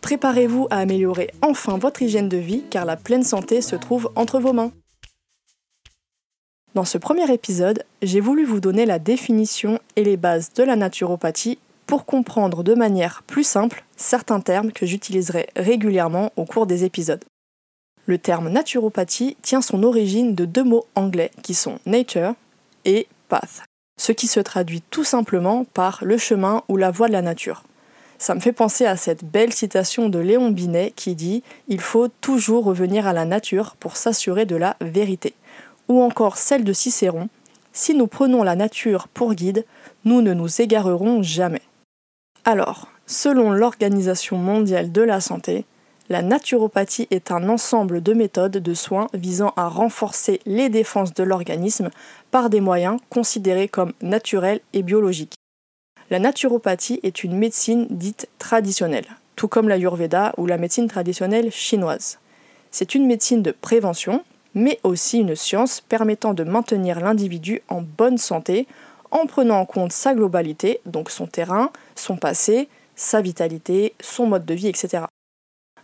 Préparez-vous à améliorer enfin votre hygiène de vie car la pleine santé se trouve entre vos mains. Dans ce premier épisode, j'ai voulu vous donner la définition et les bases de la naturopathie pour comprendre de manière plus simple certains termes que j'utiliserai régulièrement au cours des épisodes. Le terme naturopathie tient son origine de deux mots anglais qui sont nature et path, ce qui se traduit tout simplement par le chemin ou la voie de la nature. Ça me fait penser à cette belle citation de Léon Binet qui dit Il faut toujours revenir à la nature pour s'assurer de la vérité. Ou encore celle de Cicéron Si nous prenons la nature pour guide, nous ne nous égarerons jamais. Alors, selon l'Organisation mondiale de la santé, la naturopathie est un ensemble de méthodes de soins visant à renforcer les défenses de l'organisme par des moyens considérés comme naturels et biologiques. La naturopathie est une médecine dite traditionnelle, tout comme la Yurveda ou la médecine traditionnelle chinoise. C'est une médecine de prévention, mais aussi une science permettant de maintenir l'individu en bonne santé en prenant en compte sa globalité, donc son terrain, son passé, sa vitalité, son mode de vie, etc.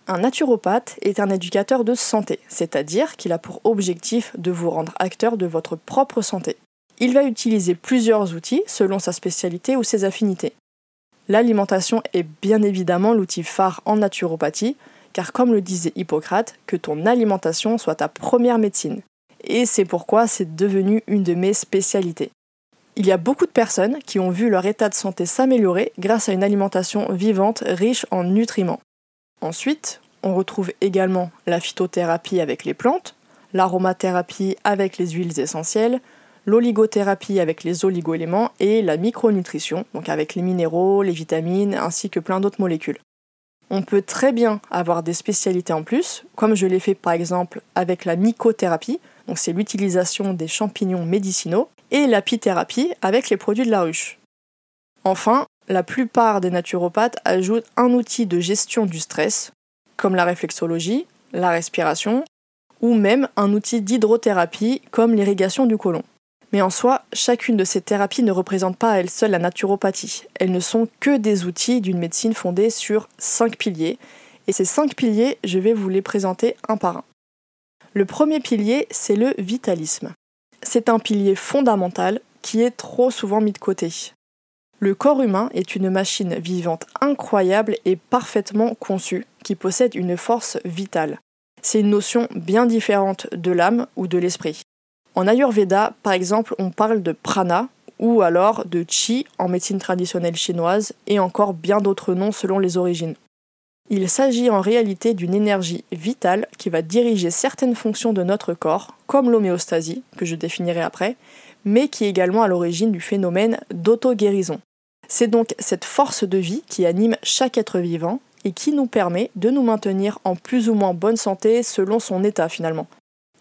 Un naturopathe est un éducateur de santé, c'est-à-dire qu'il a pour objectif de vous rendre acteur de votre propre santé. Il va utiliser plusieurs outils selon sa spécialité ou ses affinités. L'alimentation est bien évidemment l'outil phare en naturopathie, car comme le disait Hippocrate, que ton alimentation soit ta première médecine. Et c'est pourquoi c'est devenu une de mes spécialités. Il y a beaucoup de personnes qui ont vu leur état de santé s'améliorer grâce à une alimentation vivante riche en nutriments. Ensuite, on retrouve également la phytothérapie avec les plantes, l'aromathérapie avec les huiles essentielles, l'oligothérapie avec les oligoéléments et la micronutrition, donc avec les minéraux, les vitamines ainsi que plein d'autres molécules. On peut très bien avoir des spécialités en plus, comme je l'ai fait par exemple avec la mycothérapie, donc c'est l'utilisation des champignons médicinaux, et l'apithérapie avec les produits de la ruche. Enfin, la plupart des naturopathes ajoutent un outil de gestion du stress, comme la réflexologie, la respiration, ou même un outil d'hydrothérapie comme l'irrigation du côlon. Mais en soi, chacune de ces thérapies ne représente pas à elle seule la naturopathie. Elles ne sont que des outils d'une médecine fondée sur cinq piliers, et ces cinq piliers, je vais vous les présenter un par un. Le premier pilier, c'est le vitalisme. C'est un pilier fondamental qui est trop souvent mis de côté. Le corps humain est une machine vivante incroyable et parfaitement conçue, qui possède une force vitale. C'est une notion bien différente de l'âme ou de l'esprit. En Ayurveda, par exemple, on parle de prana ou alors de chi en médecine traditionnelle chinoise et encore bien d'autres noms selon les origines. Il s'agit en réalité d'une énergie vitale qui va diriger certaines fonctions de notre corps, comme l'homéostasie, que je définirai après, mais qui est également à l'origine du phénomène d'auto-guérison. C'est donc cette force de vie qui anime chaque être vivant et qui nous permet de nous maintenir en plus ou moins bonne santé selon son état finalement.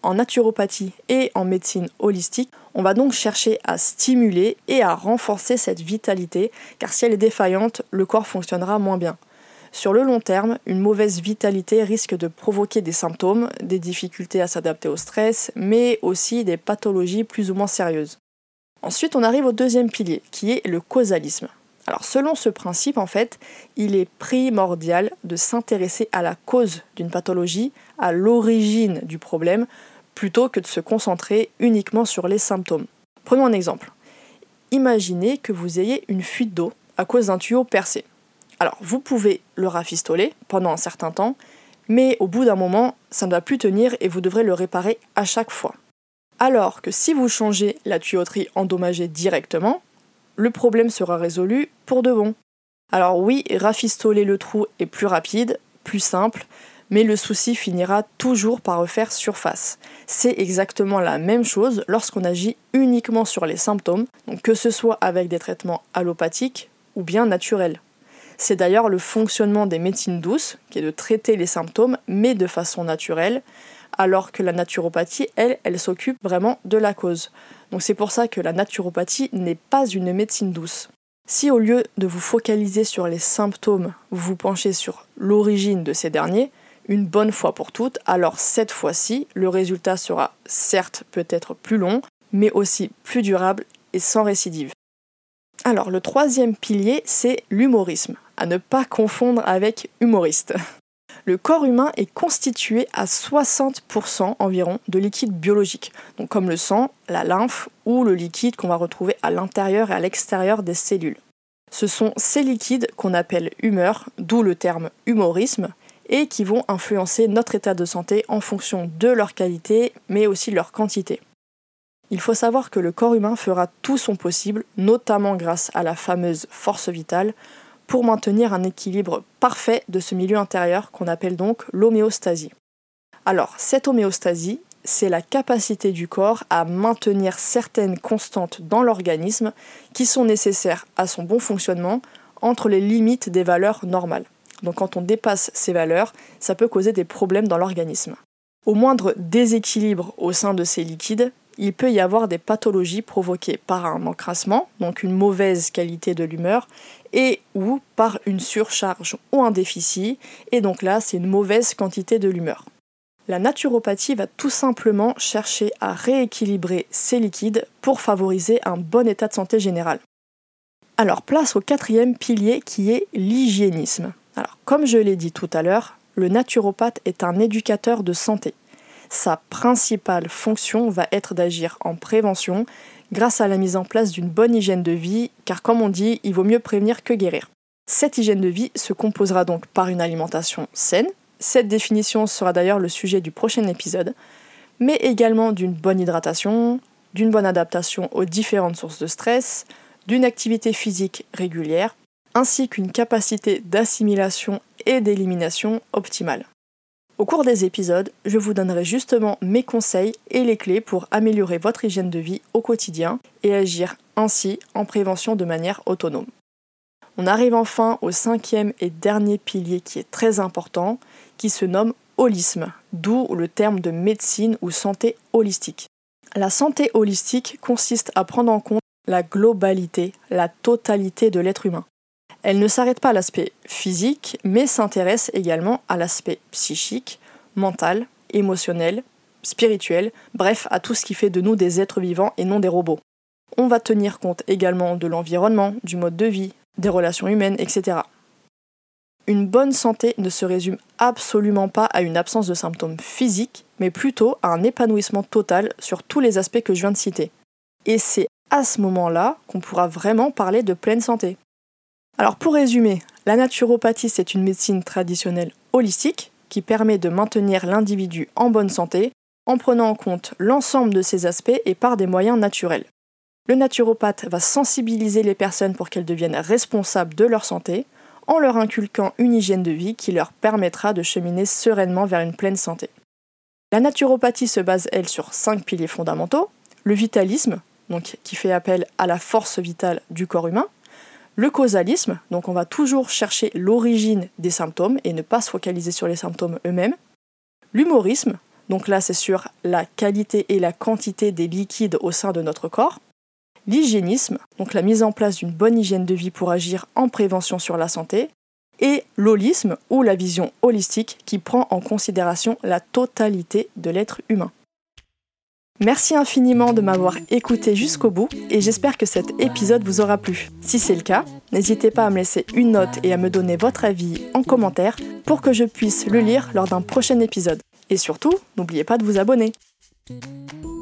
En naturopathie et en médecine holistique, on va donc chercher à stimuler et à renforcer cette vitalité, car si elle est défaillante, le corps fonctionnera moins bien. Sur le long terme, une mauvaise vitalité risque de provoquer des symptômes, des difficultés à s'adapter au stress, mais aussi des pathologies plus ou moins sérieuses. Ensuite, on arrive au deuxième pilier, qui est le causalisme. Alors selon ce principe, en fait, il est primordial de s'intéresser à la cause d'une pathologie, à l'origine du problème, plutôt que de se concentrer uniquement sur les symptômes. Prenons un exemple. Imaginez que vous ayez une fuite d'eau à cause d'un tuyau percé. Alors vous pouvez le rafistoler pendant un certain temps, Mais au bout d'un moment, ça ne va plus tenir et vous devrez le réparer à chaque fois. Alors que si vous changez la tuyauterie endommagée directement, le problème sera résolu pour de bon. Alors oui, rafistoler le trou est plus rapide, plus simple, mais le souci finira toujours par refaire surface. C'est exactement la même chose lorsqu'on agit uniquement sur les symptômes, que ce soit avec des traitements allopathiques ou bien naturels. C'est d'ailleurs le fonctionnement des médecines douces, qui est de traiter les symptômes, mais de façon naturelle, alors que la naturopathie, elle, elle s'occupe vraiment de la cause. Donc c'est pour ça que la naturopathie n'est pas une médecine douce. Si au lieu de vous focaliser sur les symptômes, vous vous penchez sur l'origine de ces derniers, une bonne fois pour toutes, alors cette fois-ci, le résultat sera certes peut-être plus long, mais aussi plus durable et sans récidive. Alors le troisième pilier, c'est l'humorisme, à ne pas confondre avec humoriste. Le corps humain est constitué à 60% environ de liquide biologique, comme le sang, la lymphe ou le liquide qu'on va retrouver à l'intérieur et à l'extérieur des cellules. Ce sont ces liquides qu'on appelle humeur, d'où le terme humorisme, et qui vont influencer notre état de santé en fonction de leur qualité, mais aussi leur quantité. Il faut savoir que le corps humain fera tout son possible, notamment grâce à la fameuse force vitale, pour maintenir un équilibre parfait de ce milieu intérieur qu'on appelle donc l'homéostasie. Alors, cette homéostasie, c'est la capacité du corps à maintenir certaines constantes dans l'organisme qui sont nécessaires à son bon fonctionnement entre les limites des valeurs normales. Donc quand on dépasse ces valeurs, ça peut causer des problèmes dans l'organisme. Au moindre déséquilibre au sein de ces liquides, il peut y avoir des pathologies provoquées par un encrassement, donc une mauvaise qualité de l'humeur, et ou par une surcharge ou un déficit, et donc là c'est une mauvaise quantité de l'humeur. La naturopathie va tout simplement chercher à rééquilibrer ces liquides pour favoriser un bon état de santé général. Alors place au quatrième pilier qui est l'hygiénisme. Alors comme je l'ai dit tout à l'heure, le naturopathe est un éducateur de santé. Sa principale fonction va être d'agir en prévention grâce à la mise en place d'une bonne hygiène de vie, car comme on dit, il vaut mieux prévenir que guérir. Cette hygiène de vie se composera donc par une alimentation saine, cette définition sera d'ailleurs le sujet du prochain épisode, mais également d'une bonne hydratation, d'une bonne adaptation aux différentes sources de stress, d'une activité physique régulière, ainsi qu'une capacité d'assimilation et d'élimination optimale. Au cours des épisodes, je vous donnerai justement mes conseils et les clés pour améliorer votre hygiène de vie au quotidien et agir ainsi en prévention de manière autonome. On arrive enfin au cinquième et dernier pilier qui est très important, qui se nomme holisme, d'où le terme de médecine ou santé holistique. La santé holistique consiste à prendre en compte la globalité, la totalité de l'être humain. Elle ne s'arrête pas à l'aspect physique, mais s'intéresse également à l'aspect psychique, mental, émotionnel, spirituel, bref, à tout ce qui fait de nous des êtres vivants et non des robots. On va tenir compte également de l'environnement, du mode de vie, des relations humaines, etc. Une bonne santé ne se résume absolument pas à une absence de symptômes physiques, mais plutôt à un épanouissement total sur tous les aspects que je viens de citer. Et c'est à ce moment-là qu'on pourra vraiment parler de pleine santé. Alors pour résumer, la naturopathie c'est une médecine traditionnelle holistique qui permet de maintenir l'individu en bonne santé en prenant en compte l'ensemble de ces aspects et par des moyens naturels. Le naturopathe va sensibiliser les personnes pour qu'elles deviennent responsables de leur santé en leur inculquant une hygiène de vie qui leur permettra de cheminer sereinement vers une pleine santé. La naturopathie se base, elle, sur cinq piliers fondamentaux. Le vitalisme, qui fait appel à la force vitale du corps humain le causalisme, donc on va toujours chercher l'origine des symptômes et ne pas se focaliser sur les symptômes eux-mêmes. L'humorisme, donc là c'est sur la qualité et la quantité des liquides au sein de notre corps. L'hygiénisme, donc la mise en place d'une bonne hygiène de vie pour agir en prévention sur la santé. Et l'holisme, ou la vision holistique, qui prend en considération la totalité de l'être humain. Merci infiniment de m'avoir écouté jusqu'au bout et j'espère que cet épisode vous aura plu. Si c'est le cas, n'hésitez pas à me laisser une note et à me donner votre avis en commentaire pour que je puisse le lire lors d'un prochain épisode. Et surtout, n'oubliez pas de vous abonner.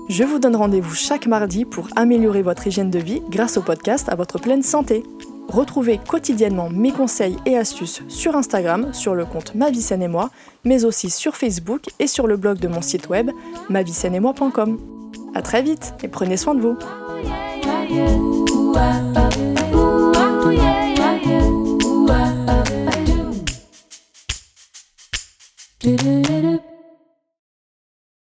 Je vous donne rendez-vous chaque mardi pour améliorer votre hygiène de vie grâce au podcast à votre pleine santé. Retrouvez quotidiennement mes conseils et astuces sur Instagram, sur le compte Ma et moi, mais aussi sur Facebook et sur le blog de mon site web moi.com. À très vite et prenez soin de vous.